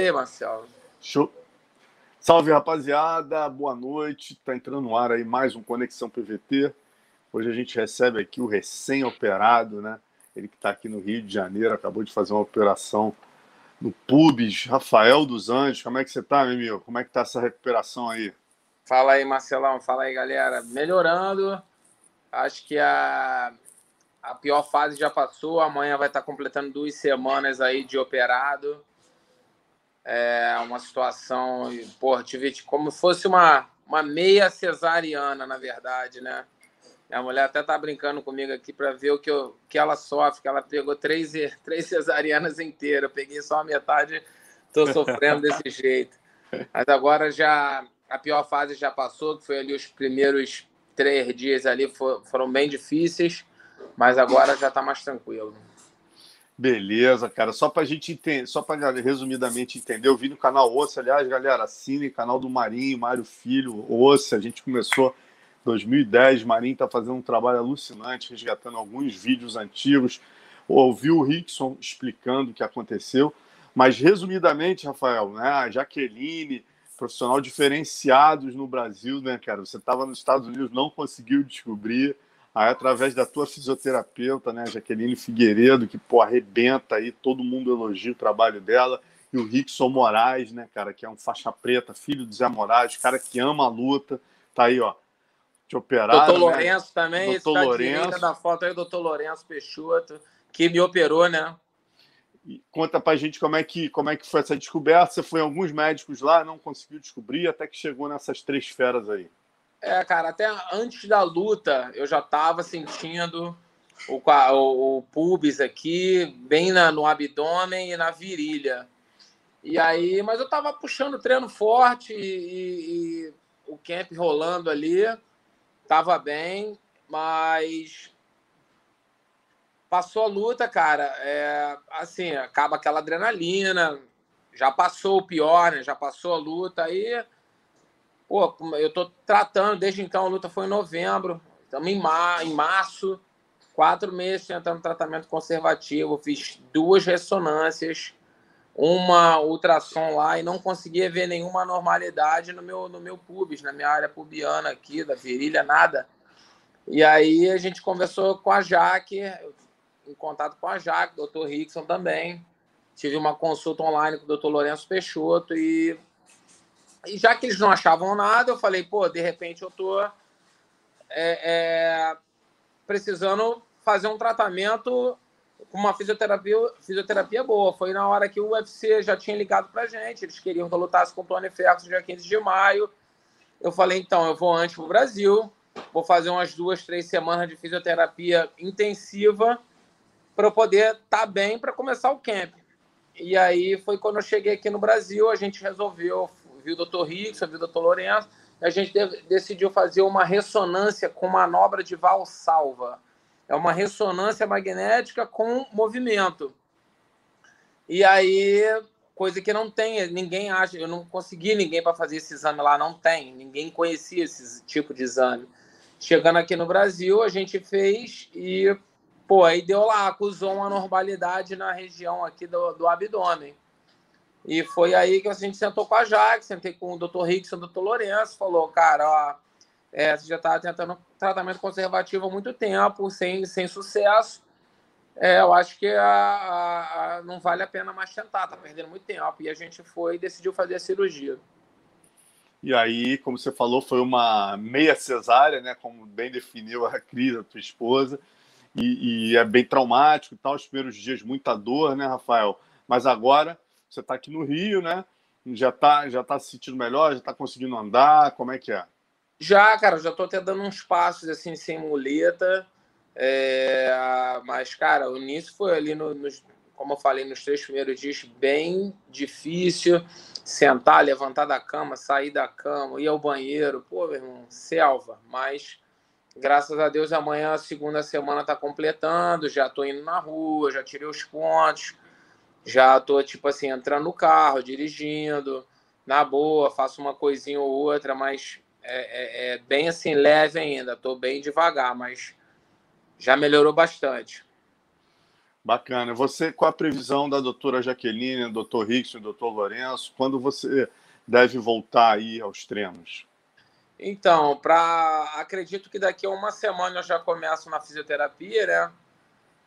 aí, Marcelo. Show. Salve, rapaziada. Boa noite. Tá entrando no ar aí mais um Conexão PVT. Hoje a gente recebe aqui o recém-operado, né? Ele que está aqui no Rio de Janeiro, acabou de fazer uma operação no Pubis. Rafael dos Anjos, como é que você tá, meu amigo? Como é que tá essa recuperação aí? Fala aí, Marcelão. Fala aí, galera. Melhorando. Acho que a, a pior fase já passou. Amanhã vai estar completando duas semanas aí de operado. É uma situação, porra, tive como fosse uma, uma meia cesariana, na verdade, né? A mulher até tá brincando comigo aqui para ver o que, eu, que ela sofre, que ela pegou três, três cesarianas inteiras. Eu peguei só a metade, tô sofrendo desse jeito. Mas agora já a pior fase já passou, que foi ali os primeiros três dias ali foram bem difíceis, mas agora já tá mais tranquilo. Beleza, cara. Só para a gente entender, só para resumidamente entender, eu vi no canal Ossa, aliás, galera, assine canal do Marinho, Mário Filho, Ossa. A gente começou em 2010, Marinho está fazendo um trabalho alucinante, resgatando alguns vídeos antigos. Ouvi o Rickson explicando o que aconteceu, mas resumidamente, Rafael, né, a Jaqueline, profissional diferenciados no Brasil, né, cara? Você estava nos Estados Unidos, não conseguiu descobrir Aí, através da tua fisioterapeuta, né, Jaqueline Figueiredo, que, pô, arrebenta aí, todo mundo elogia o trabalho dela. E o Rickson Moraes, né, cara, que é um faixa preta, filho do Zé Moraes, cara que ama a luta. Tá aí, ó, te operar. Doutor né? Lourenço também, doutor tá Lourenço. da foto aí, doutor Lourenço Peixoto, que me operou, né? E conta pra gente como é, que, como é que foi essa descoberta. Você foi em alguns médicos lá, não conseguiu descobrir, até que chegou nessas três feras aí. É, cara, até antes da luta eu já estava sentindo o, o, o pubis aqui, bem na, no abdômen e na virilha. E aí, mas eu estava puxando treino forte e, e, o camp rolando ali, tava bem, mas passou a luta, cara. É, assim, acaba aquela adrenalina, já passou o pior, né? Já passou a luta aí. Pô, eu tô tratando, desde então a luta foi em novembro, estamos em, mar, em março, quatro meses tentando tratamento conservativo, fiz duas ressonâncias, uma ultrassom lá e não conseguia ver nenhuma normalidade no meu, no meu pubis, na minha área pubiana aqui, da virilha, nada. E aí a gente conversou com a Jaque, em contato com a Jaque, doutor Rickson também. Tive uma consulta online com o doutor Lourenço Peixoto e e já que eles não achavam nada, eu falei, pô, de repente eu tô é, é, precisando fazer um tratamento com uma fisioterapia, fisioterapia boa. Foi na hora que o UFC já tinha ligado pra gente, eles queriam que eu lutasse com o Tony Ferguson dia 15 de maio. Eu falei, então, eu vou antes pro Brasil, vou fazer umas duas, três semanas de fisioterapia intensiva para eu poder estar tá bem para começar o camp. E aí foi quando eu cheguei aqui no Brasil, a gente resolveu viu o doutor Rickson, viu o doutor Lourenço, a gente decidiu fazer uma ressonância com manobra de valsalva. É uma ressonância magnética com movimento. E aí, coisa que não tem, ninguém acha, eu não consegui ninguém para fazer esse exame lá, não tem, ninguém conhecia esse tipo de exame. Chegando aqui no Brasil, a gente fez e, pô, aí deu lá, acusou uma normalidade na região aqui do, do abdômen. E foi aí que a gente sentou com a Jaque, sentei com o Dr. Rickson, o Dr. Lourenço, falou, cara, ó, é, você já está tentando tratamento conservativo há muito tempo, sem, sem sucesso. É, eu acho que a, a, a, não vale a pena mais tentar, tá perdendo muito tempo. E a gente foi e decidiu fazer a cirurgia. E aí, como você falou, foi uma meia cesárea, né? Como bem definiu a Cris, a tua esposa. E, e é bem traumático e tal, os primeiros dias, muita dor, né, Rafael? Mas agora você está aqui no Rio, né? Já está já tá se sentindo melhor? Já está conseguindo andar? Como é que é? Já, cara, já estou até dando uns passos assim, sem muleta. É... Mas, cara, o início foi ali, no, nos, como eu falei, nos três primeiros dias, bem difícil. Sentar, levantar da cama, sair da cama, ir ao banheiro. Pô, meu irmão, selva. Mas, graças a Deus, amanhã, a segunda semana está completando. Já estou indo na rua, já tirei os pontos já tô, tipo assim, entrando no carro, dirigindo, na boa, faço uma coisinha ou outra, mas é, é, é bem assim, leve ainda. Tô bem devagar, mas já melhorou bastante. Bacana. Você, qual a previsão da doutora Jaqueline, do doutor Rickson, do doutor Lourenço, quando você deve voltar aí aos treinos? Então, para acredito que daqui a uma semana eu já começo na fisioterapia, né?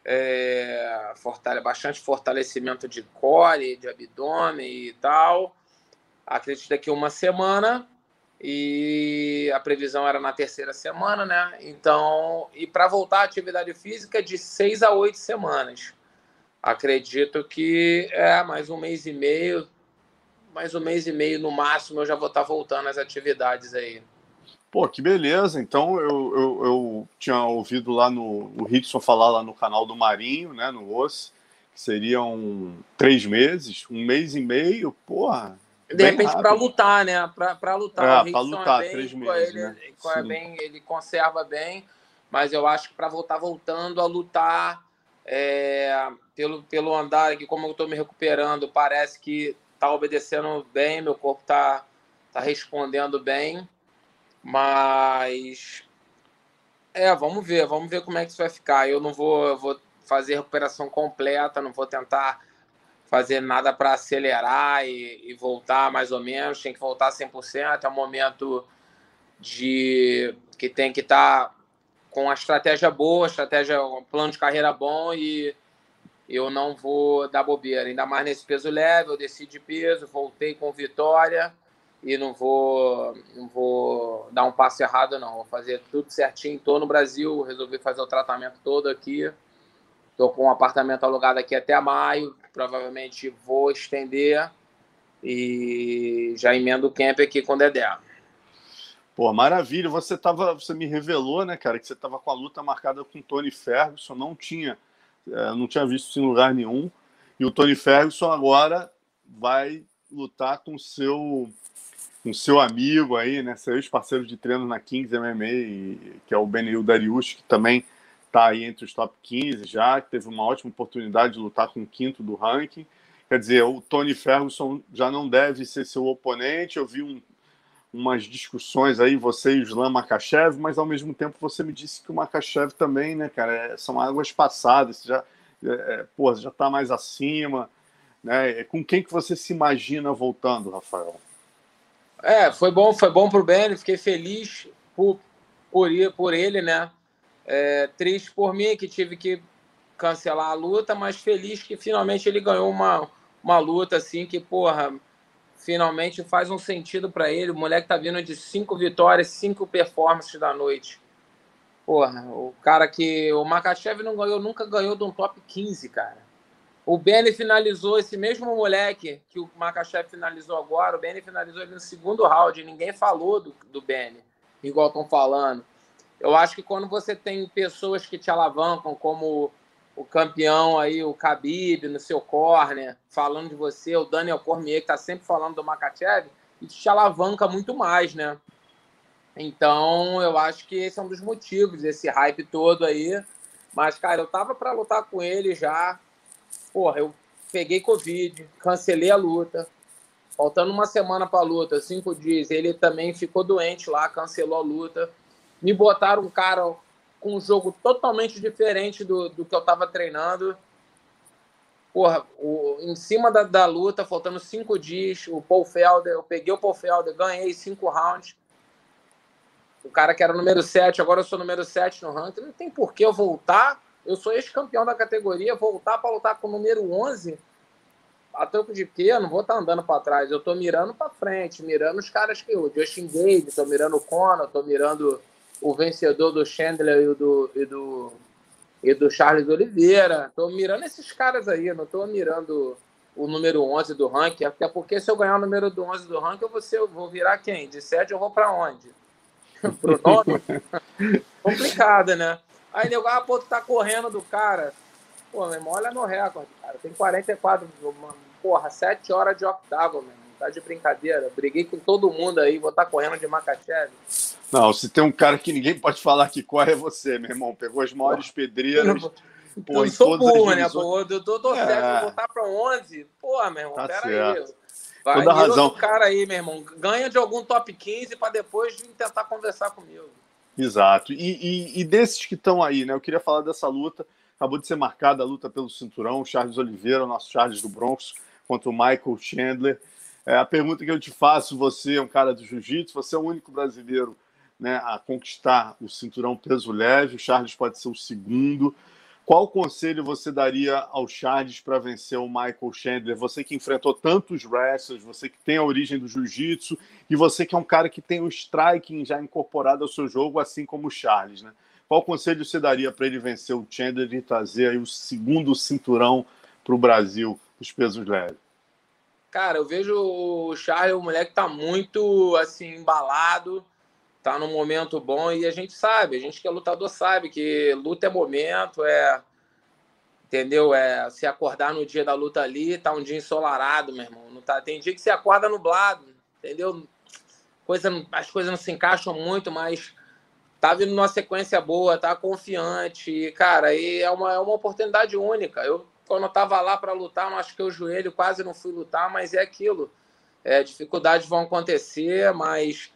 É, fortale... bastante fortalecimento de core, de abdômen e tal. Acredito daqui uma semana e a previsão era na terceira semana, né? Então, e para voltar à atividade física de seis a oito semanas. Acredito que é mais um mês e meio, mais um mês e meio no máximo eu já vou estar tá voltando às atividades aí. Pô, que beleza. Então eu, eu, eu tinha ouvido lá no o Rickson falar lá no canal do Marinho, né, no OS, que seriam três meses, um mês e meio, porra, de repente, para lutar, né? Para lutar. É, para lutar, é bem, três meses. Ele, né? é bem, ele conserva bem, mas eu acho que para voltar voltando a lutar é, pelo, pelo andar aqui, como eu estou me recuperando, parece que está obedecendo bem, meu corpo está tá respondendo bem, mas é, vamos ver, vamos ver como é que isso vai ficar. Eu não vou, eu vou fazer recuperação completa, não vou tentar fazer nada para acelerar e, e, voltar mais ou menos, tem que voltar 100%, é um momento de que tem que estar tá com a estratégia boa, estratégia, um plano de carreira bom e eu não vou dar bobeira, ainda mais nesse peso leve, eu desci de peso, voltei com vitória e não vou não vou dar um passo errado não, vou fazer tudo certinho, estou no Brasil, resolvi fazer o tratamento todo aqui, estou com um apartamento alugado aqui até maio, provavelmente vou estender e já emendo o camp aqui com o Dedé. Pô, maravilha. Você tava, você me revelou, né, cara, que você estava com a luta marcada com o Tony Ferguson, não tinha, é, não tinha visto isso em lugar nenhum. E o Tony Ferguson agora vai lutar com seu com seu amigo aí, né, seus parceiros de treino na Kings MMA, que é o Benil Dariush, que também está aí entre os top 15 já, que teve uma ótima oportunidade de lutar com o quinto do ranking. Quer dizer, o Tony Ferguson já não deve ser seu oponente. Eu vi um, umas discussões aí, você e o Islam Makachev, mas ao mesmo tempo você me disse que o Makachev também, né, cara, é, são águas passadas, já, é, é pô, já está mais acima. Né? Com quem que você se imagina voltando, Rafael? É, foi bom, foi bom pro Ben, fiquei feliz por, por, por ele, né? É, triste por mim, que tive que cancelar a luta, mas feliz que finalmente ele ganhou uma, uma luta assim que, porra, finalmente faz um sentido para ele. O moleque tá vindo de cinco vitórias, cinco performances da noite. Porra, o cara que. O Makachev não ganhou, nunca ganhou de um top 15, cara. O Benny finalizou esse mesmo moleque que o Makachev finalizou agora. O Benny finalizou ele no segundo round. Ninguém falou do, do Benny, igual estão falando. Eu acho que quando você tem pessoas que te alavancam, como o campeão aí, o Khabib, no seu corner, falando de você, o Daniel Cormier, que está sempre falando do Makachev, isso te alavanca muito mais, né? Então, eu acho que esse é um dos motivos desse hype todo aí. Mas, cara, eu tava para lutar com ele já. Porra, eu peguei Covid, cancelei a luta. Faltando uma semana para a luta, cinco dias, ele também ficou doente lá, cancelou a luta me botaram um cara com um jogo totalmente diferente do, do que eu estava treinando. Porra, o, em cima da, da luta, faltando cinco dias, o Paul Felder, eu peguei o Paul Felder, ganhei cinco rounds. O cara que era número 7, agora eu sou número 7 no ranking. Não tem por que eu voltar. Eu sou ex-campeão da categoria, voltar para lutar com o número 11 a troco de quê? Eu não vou estar tá andando para trás. Eu tô mirando para frente, mirando os caras que o Justin Gage, tô mirando o Conor, tô mirando o vencedor do Chandler e do, e do, e do Charles Oliveira. Estou mirando esses caras aí, não estou mirando o número 11 do ranking, até porque se eu ganhar o número 11 do ranking, eu vou, ser, eu vou virar quem? De 7 eu vou para onde? Pro nome? Complicado, né? Aí nego, ah, pô, tu tá correndo do cara. Pô, meu irmão, olha no recorde, cara. Tem 44, porra, 7 horas de octavo, meu irmão. Tá de brincadeira. Briguei com todo mundo aí, vou estar tá correndo de Makachev. Não, se tem um cara que ninguém pode falar que corre é você, meu irmão. Pegou as maiores pedreiras. Pô, eu sou burro, né? Pô, eu tô, tô é. certo, vou botar pra 11. Pô, meu irmão, tá pera certo. aí. Vai Toda razão. cara aí, meu irmão. Ganha de algum top 15 para depois tentar conversar comigo. Exato. E, e, e desses que estão aí, né? Eu queria falar dessa luta. Acabou de ser marcada a luta pelo cinturão. Charles Oliveira, o nosso Charles do Bronx, contra o Michael Chandler. É, a pergunta que eu te faço: você é um cara do jiu-jitsu, você é o único brasileiro né, a conquistar o cinturão peso leve. O Charles pode ser o segundo. Qual conselho você daria ao Charles para vencer o Michael Chandler? Você que enfrentou tantos wrestlers, você que tem a origem do jiu-jitsu e você que é um cara que tem o striking já incorporado ao seu jogo, assim como o Charles, né? Qual conselho você daria para ele vencer o Chandler e trazer o segundo cinturão para o Brasil, os pesos leves? Cara, eu vejo o Charles, o moleque tá muito assim embalado, tá num momento bom e a gente sabe, a gente que é lutador sabe que luta é momento, é entendeu? É se acordar no dia da luta ali, tá um dia ensolarado, meu irmão, não tá, tem dia que você acorda nublado, entendeu? Coisa, as coisas não se encaixam muito, mas tá vindo numa sequência boa, tá confiante, cara, e é uma, é uma oportunidade única. Eu quando eu tava lá para lutar, machuquei o joelho, quase não fui lutar, mas é aquilo. É, dificuldades vão acontecer, mas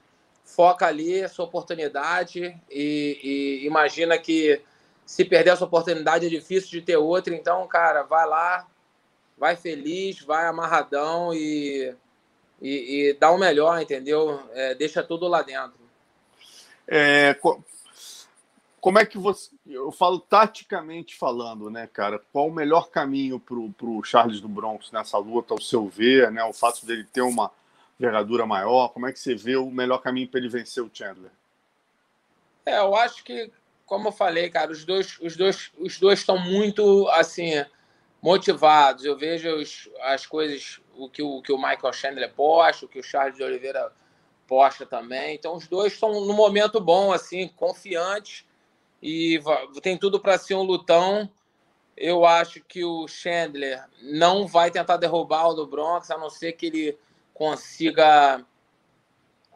foca ali essa oportunidade e, e, imagina que se perder essa oportunidade é difícil de ter outra. Então, cara, vai lá, vai feliz, vai amarradão e, e, e dá o melhor, entendeu? É, deixa tudo lá dentro. É, como é que você. Eu falo taticamente falando, né, cara? Qual o melhor caminho para o Charles do Bronx nessa luta, ao seu ver, né? O fato dele ter uma envergadura maior? Como é que você vê o melhor caminho para ele vencer o Chandler? É, eu acho que, como eu falei, cara, os dois, os dois, os dois estão muito assim motivados. Eu vejo os, as coisas, o que o, que o Michael Chandler posta, o que o Charles de Oliveira posta também. Então, os dois estão no momento bom, assim, confiantes e tem tudo para ser um lutão. Eu acho que o Chandler não vai tentar derrubar o do Bronx, a não ser que ele consiga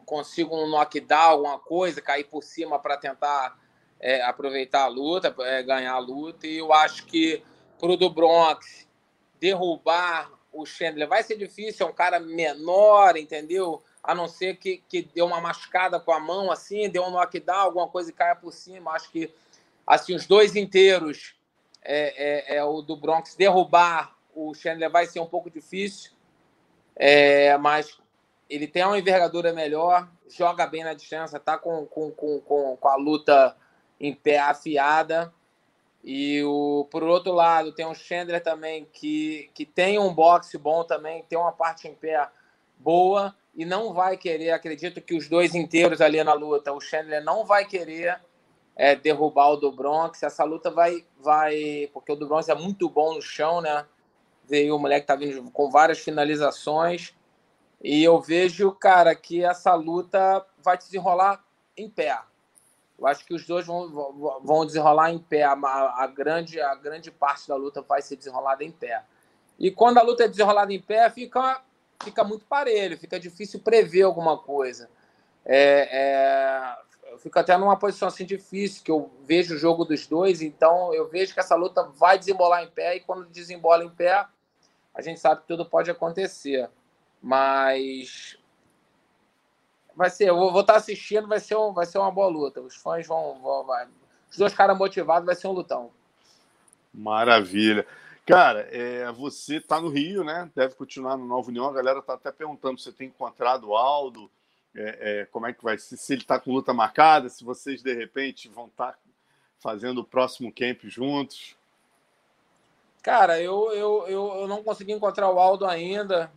consiga um knockdown, alguma coisa, cair por cima para tentar é, aproveitar a luta, é, ganhar a luta. E eu acho que pro do Bronx derrubar o Chandler vai ser difícil, é um cara menor, entendeu? A não ser que, que deu uma machucada com a mão assim, deu um knockdown, alguma coisa e caia por cima. Acho que assim os dois inteiros é, é, é o do Bronx derrubar o Chandler vai ser um pouco difícil. É, mas ele tem uma envergadura melhor, joga bem na distância, tá com, com, com, com, com a luta em pé afiada. E o, por outro lado, tem o Chandler também, que, que tem um boxe bom também, tem uma parte em pé boa e não vai querer, acredito que os dois inteiros ali na luta, o Chandler não vai querer é, derrubar o do Bronx. Essa luta vai, vai, porque o do Bronx é muito bom no chão, né? Veio o moleque tá vindo com várias finalizações. E eu vejo, cara, que essa luta vai desenrolar em pé. Eu acho que os dois vão, vão desenrolar em pé. A, a, grande, a grande parte da luta vai ser desenrolada em pé. E quando a luta é desenrolada em pé, fica, fica muito parelho, fica difícil prever alguma coisa. É, é, eu fico até numa posição assim difícil, que eu vejo o jogo dos dois, então eu vejo que essa luta vai desembolar em pé, e quando desembola em pé, a gente sabe que tudo pode acontecer. Mas vai ser, eu vou, estar assistindo, vai ser, um, vai ser uma boa luta. Os fãs vão. vão vai. Os dois caras motivados, vai ser um lutão. Maravilha. Cara, é, você está no Rio, né? Deve continuar no Nova União. A galera está até perguntando se você tem encontrado o Aldo é, é, como é que vai ser, se ele está com luta marcada, se vocês de repente vão estar tá fazendo o próximo camp juntos. Cara, eu, eu, eu, eu não consegui encontrar o Aldo ainda.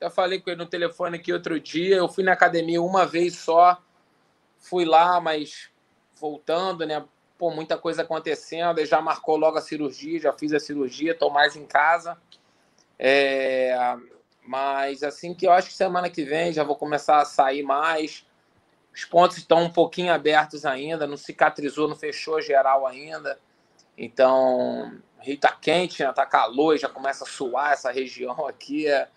Eu falei com ele no telefone aqui outro dia. Eu fui na academia uma vez só. Fui lá, mas voltando, né? Pô, muita coisa acontecendo. Ele já marcou logo a cirurgia, já fiz a cirurgia, estou mais em casa. É, mas assim que eu acho que semana que vem já vou começar a sair mais. Os pontos estão um pouquinho abertos ainda, não cicatrizou, não fechou geral ainda. Então, Rio tá quente, né? tá calor, já começa a suar essa região aqui. É...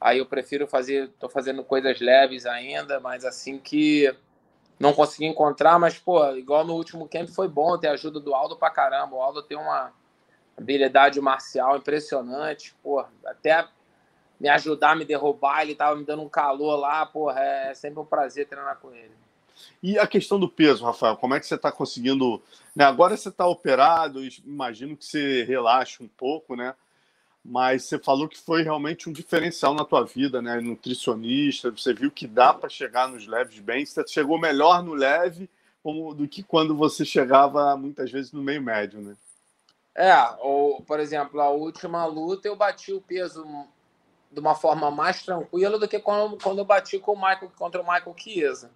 Aí eu prefiro fazer, tô fazendo coisas leves ainda, mas assim que não consegui encontrar, mas pô, igual no último camp foi bom ter a ajuda do Aldo pra caramba. O Aldo tem uma habilidade marcial impressionante, pô, até me ajudar, me derrubar, ele tava me dando um calor lá, porra, é sempre um prazer treinar com ele. E a questão do peso, Rafael, como é que você está conseguindo? Né, agora você está operado, imagino que você relaxe um pouco, né? Mas você falou que foi realmente um diferencial na tua vida, né? Nutricionista, você viu que dá para chegar nos leves bem. Você chegou melhor no leve como, do que quando você chegava muitas vezes no meio médio, né? É, ou, por exemplo, a última luta eu bati o peso de uma forma mais tranquila do que quando, quando eu bati com o Michael, contra o Michael Chiesa.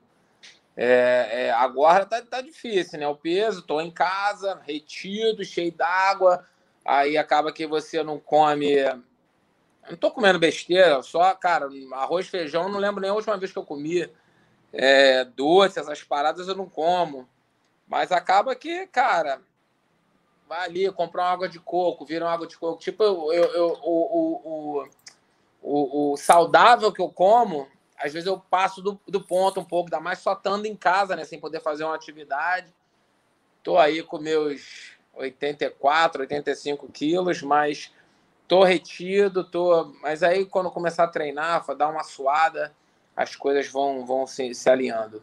É, é, agora tá, tá difícil, né? O peso, tô em casa, retido, cheio d'água, aí acaba que você não come. Não tô comendo besteira, só, cara, arroz, feijão, não lembro nem a última vez que eu comi. É, doce, essas paradas eu não como. Mas acaba que, cara, vai ali comprar uma água de coco, vira uma água de coco. Tipo, eu, eu, eu o, o, o, o, saudável que eu como, às vezes eu passo do, do ponto um pouco, ainda mais só estando em casa, né? Sem poder fazer uma atividade. Tô aí com meus 84, 85 quilos, mas tô retido, tô. Mas aí quando começar a treinar, dar uma suada, as coisas vão, vão se, se alinhando.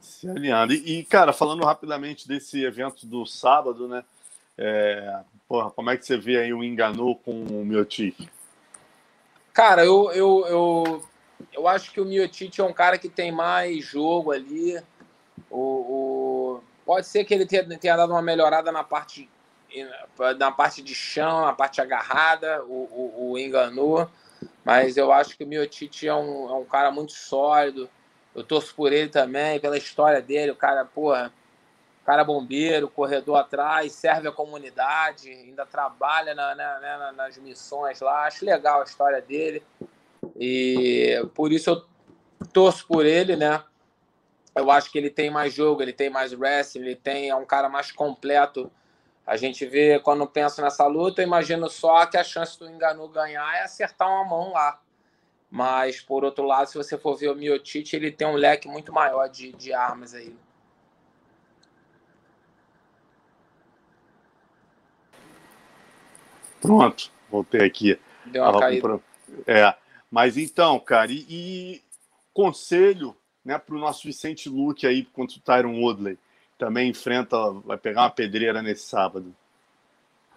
Se alinhando. E, cara, falando rapidamente desse evento do sábado, né? É, porra, como é que você vê aí o Enganou com o Miotic? Cara, eu, eu, eu, eu acho que o Miotic é um cara que tem mais jogo ali. O, o, pode ser que ele tenha, tenha dado uma melhorada na parte, na parte de chão, na parte agarrada, o, o, o enganou. Mas eu acho que o Miotic é um, é um cara muito sólido. Eu torço por ele também, pela história dele. O cara, porra, cara bombeiro, corredor atrás, serve a comunidade, ainda trabalha na, na, né, nas missões lá. Acho legal a história dele. E por isso eu torço por ele, né? Eu acho que ele tem mais jogo, ele tem mais wrestling, ele tem, é um cara mais completo. A gente vê, quando pensa nessa luta, eu imagino só que a chance do Enganu ganhar é acertar uma mão lá. Mas, por outro lado, se você for ver o Miotite, ele tem um leque muito maior de, de armas aí. Pronto, voltei aqui. Deu uma caída. Pro... É, mas então, cara, e, e conselho né, para o nosso Vicente Luque aí contra o Tyron Woodley. Também enfrenta, vai pegar uma pedreira nesse sábado.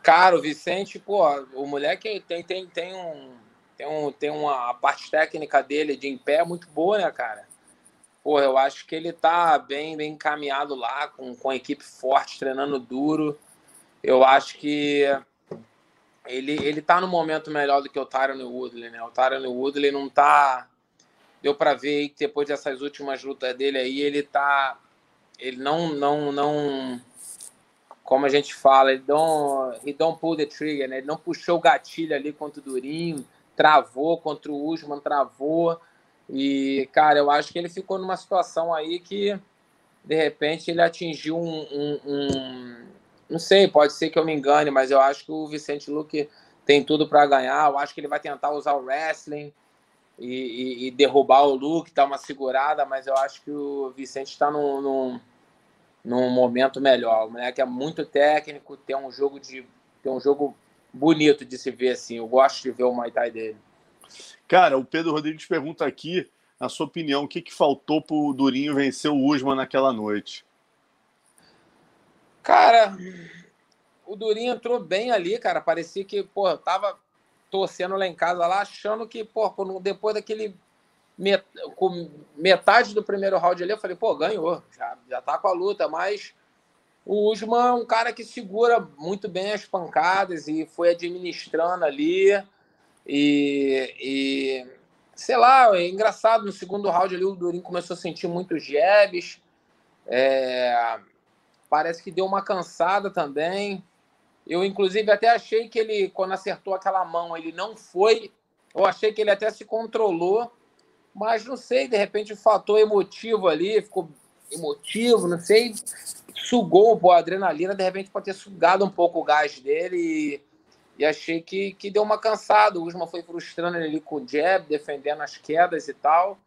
Cara, o Vicente, pô, o moleque tem, tem, tem um. Tem, um, tem uma parte técnica dele de em pé muito boa, né, cara? Pô, eu acho que ele tá bem, bem encaminhado lá, com, com a equipe forte, treinando duro. Eu acho que ele, ele tá no momento melhor do que o Tyron Woodley, né? O Tyron Woodley não tá. Deu para ver que depois dessas últimas lutas dele aí, ele tá. Ele não. não, não como a gente fala, ele não, he don't pull the trigger, né? Ele não puxou o gatilho ali contra o Durinho, travou contra o Usman, travou. E, cara, eu acho que ele ficou numa situação aí que, de repente, ele atingiu um, um, um não sei, pode ser que eu me engane, mas eu acho que o Vicente Luque tem tudo para ganhar. Eu acho que ele vai tentar usar o wrestling e, e, e derrubar o Luke, dar uma segurada, mas eu acho que o Vicente está num, num, num, momento melhor. O moleque é muito técnico, tem um jogo de tem um jogo bonito de se ver assim. Eu gosto de ver o Muay Thai dele. Cara, o Pedro Rodrigues pergunta aqui, na sua opinião, o que, que faltou para o Durinho vencer o Usman naquela noite? Cara, o Durinho entrou bem ali, cara. Parecia que, pô, tava torcendo lá em casa, lá, achando que, pô, depois daquele. Met... com metade do primeiro round ali, eu falei, pô, ganhou, já, já tá com a luta, mas o Usman é um cara que segura muito bem as pancadas e foi administrando ali. E, e sei lá, é engraçado, no segundo round ali o Durinho começou a sentir muitos jabs. É, Parece que deu uma cansada também. Eu, inclusive, até achei que ele, quando acertou aquela mão, ele não foi. Eu achei que ele até se controlou, mas não sei, de repente o fator emotivo ali, ficou emotivo, não sei, sugou a adrenalina, de repente pode ter sugado um pouco o gás dele e, e achei que, que deu uma cansada. O Usman foi frustrando ele ali com o jab, defendendo as quedas e tal,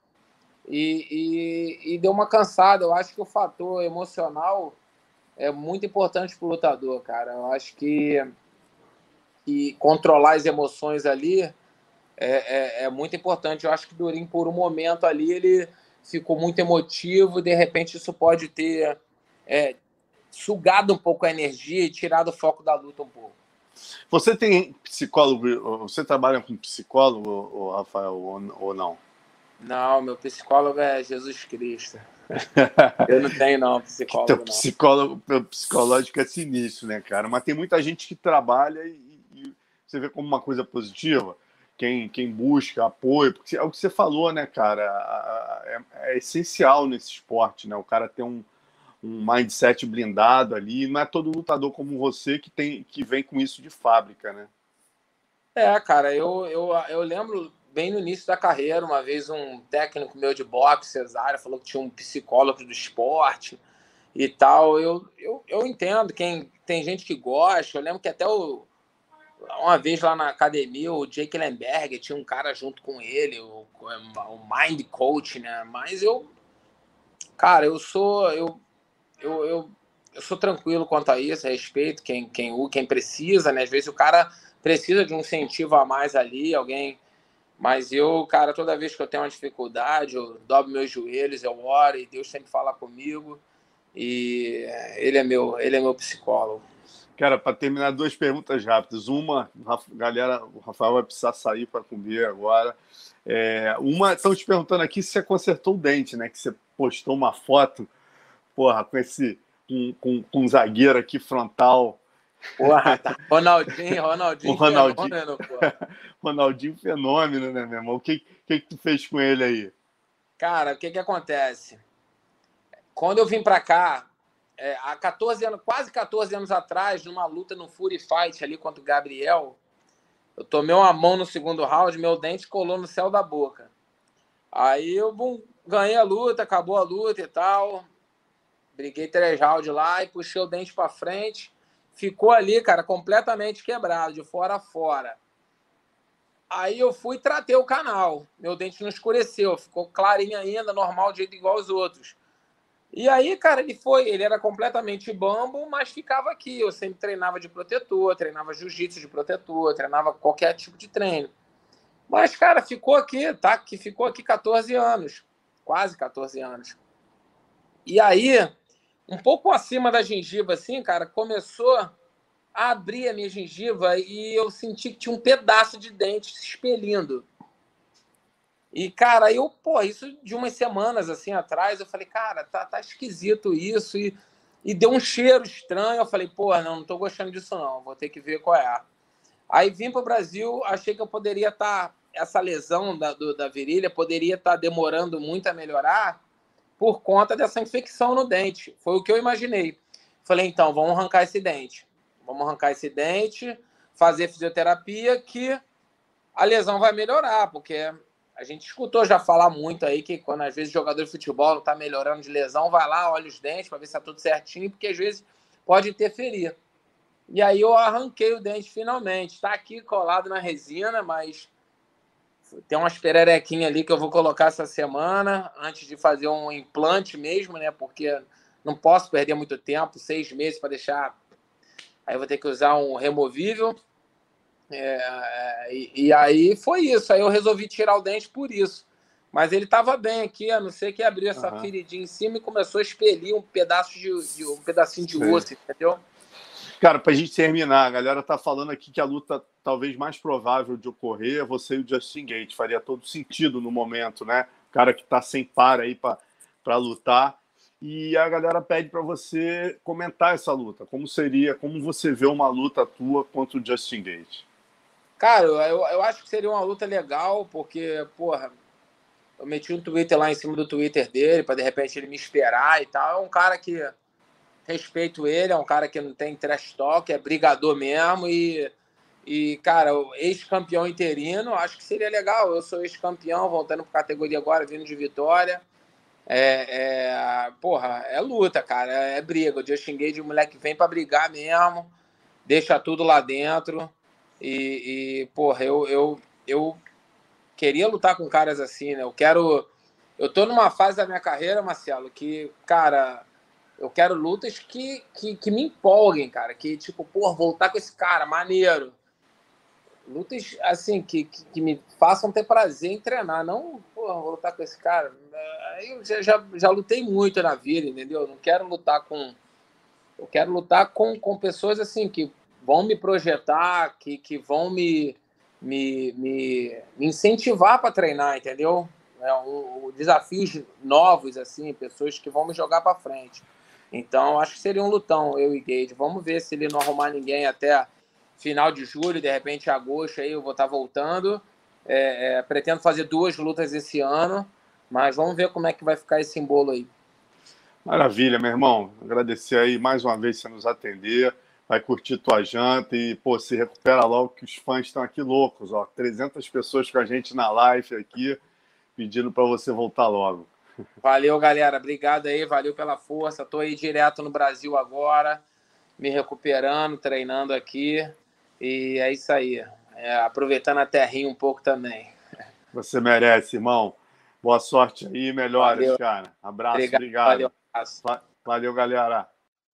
e, e, e deu uma cansada. Eu acho que o fator emocional é muito importante para o lutador, cara. Eu acho que, que controlar as emoções ali é, é, é, muito importante. Eu acho que Durin, por um momento ali, ele ficou muito emotivo, de repente isso pode ter é, sugado um pouco a energia e tirado o foco da luta um pouco. Você tem psicólogo, você trabalha com psicólogo, Rafael, ou não? Não, meu psicólogo é Jesus Cristo. Eu não tenho, não, psicólogo. Teu psicólogo, não. psicológico é sinistro, né, cara? Mas tem muita gente que trabalha e, e você vê como uma coisa positiva quem, quem busca apoio, porque é o que você falou, né, cara? É, é essencial nesse esporte, né? O cara ter um, um mindset blindado ali. Não é todo lutador como você que tem que vem com isso de fábrica, né? É, cara, eu, eu, eu lembro bem no início da carreira, uma vez um técnico meu de boxe, Cesário, falou que tinha um psicólogo do esporte e tal. Eu, eu, eu entendo, quem tem gente que gosta. Eu lembro que até o uma vez lá na academia, o Jake Lemberg tinha um cara junto com ele, o, o Mind Coach, né? Mas eu, cara, eu sou, eu, eu, eu, eu sou tranquilo quanto a isso, respeito quem, quem, quem precisa, né? Às vezes o cara precisa de um incentivo a mais ali, alguém. Mas eu, cara, toda vez que eu tenho uma dificuldade, eu dobro meus joelhos, eu oro e Deus sempre fala comigo. E ele é meu, ele é meu psicólogo. Cara, para terminar, duas perguntas rápidas. Uma, galera, o Rafael vai precisar sair para comer agora. É, uma, estão te perguntando aqui se você consertou o dente, né? Que você postou uma foto, porra, com esse, com, com, com um zagueiro aqui frontal. Porra, tá. Ronaldinho, Ronaldinho, o Ronaldinho fenômeno, Ronaldinho fenômeno, né, meu irmão? O que, que, que tu fez com ele aí? Cara, o que que acontece? Quando eu vim para cá, é, há 14 anos, quase 14 anos atrás, numa luta no Fury Fight ali contra o Gabriel, eu tomei uma mão no segundo round, meu dente colou no céu da boca. Aí eu bum, ganhei a luta, acabou a luta e tal. Briguei três rounds lá e puxei o dente para frente. Ficou ali, cara, completamente quebrado, de fora a fora. Aí eu fui tratei o canal. Meu dente não escureceu, ficou clarinho ainda, normal, de jeito igual aos outros. E aí, cara, ele foi, ele era completamente bambo, mas ficava aqui. Eu sempre treinava de protetor, treinava jiu-jitsu de protetor, treinava qualquer tipo de treino. Mas, cara, ficou aqui, tá? Que ficou aqui 14 anos, quase 14 anos. E aí, um pouco acima da gengiva, assim, cara, começou a abrir a minha gengiva e eu senti que tinha um pedaço de dente se expelindo. E, cara, eu, pô, isso de umas semanas assim atrás, eu falei, cara, tá, tá esquisito isso. E, e deu um cheiro estranho. Eu falei, pô, não, não tô gostando disso, não. Vou ter que ver qual é. Aí vim para o Brasil, achei que eu poderia estar. Tá, essa lesão da, do, da virilha poderia estar tá demorando muito a melhorar por conta dessa infecção no dente. Foi o que eu imaginei. Falei, então, vamos arrancar esse dente. Vamos arrancar esse dente, fazer fisioterapia, que a lesão vai melhorar, porque a gente escutou já falar muito aí que quando às vezes jogador de futebol não está melhorando de lesão, vai lá, olha os dentes para ver se está tudo certinho, porque às vezes pode interferir. E aí eu arranquei o dente finalmente. Está aqui colado na resina, mas tem umas pererequinhas ali que eu vou colocar essa semana, antes de fazer um implante mesmo, né? Porque não posso perder muito tempo, seis meses para deixar. Aí eu vou ter que usar um removível. É, é, e, e, aí foi isso. Aí eu resolvi tirar o dente por isso. Mas ele estava bem aqui, a não ser que abriu essa uhum. feridinha em cima e começou a expelir um pedaço de, de um pedacinho de Sim. osso, entendeu? Cara, para a gente terminar, a galera tá falando aqui que a luta talvez mais provável de ocorrer é você e o Justin Gate. Faria todo sentido no momento, né? O cara que está sem par aí para lutar. E a galera pede para você comentar essa luta. Como seria, como você vê uma luta tua contra o Justin Gate? Cara, eu, eu acho que seria uma luta legal, porque, porra, eu meti um Twitter lá em cima do Twitter dele, para de repente ele me esperar e tal. É um cara que respeito ele, é um cara que não tem trash talk, é brigador mesmo e, e cara, ex-campeão interino, acho que seria legal. Eu sou ex-campeão, voltando para categoria agora, vindo de vitória. É, é, porra, é luta, cara, é briga. O Justin Gage, o moleque vem para brigar mesmo, deixa tudo lá dentro. E, e porra, eu, eu, eu queria lutar com caras assim, né? Eu quero. Eu tô numa fase da minha carreira, Marcelo, que, cara, eu quero lutas que, que, que me empolguem, cara. Que, tipo, porra, voltar com esse cara, maneiro. Lutas, assim, que, que, que me façam ter prazer em treinar. Não, porra, vou lutar com esse cara. eu já, já, já lutei muito na vida, entendeu? Eu não quero lutar com. Eu quero lutar com, com pessoas assim que vão me projetar, que, que vão me, me, me, me incentivar para treinar, entendeu? É um, desafios novos, assim, pessoas que vão me jogar para frente. Então, acho que seria um lutão, eu e Gage. Vamos ver se ele não arrumar ninguém até final de julho, de repente agosto, aí eu vou estar tá voltando. É, é, pretendo fazer duas lutas esse ano, mas vamos ver como é que vai ficar esse embolo aí. Maravilha, meu irmão. Agradecer aí mais uma vez você nos atender. Vai curtir tua janta e, pô, se recupera logo que os fãs estão aqui loucos, ó. 300 pessoas com a gente na live aqui, pedindo para você voltar logo. Valeu, galera. Obrigado aí, valeu pela força. Tô aí direto no Brasil agora, me recuperando, treinando aqui. E é isso aí. É, aproveitando a terrinha um pouco também. Você merece, irmão. Boa sorte aí, melhores, valeu. cara. Abraço, obrigado. obrigado. Valeu, valeu galera.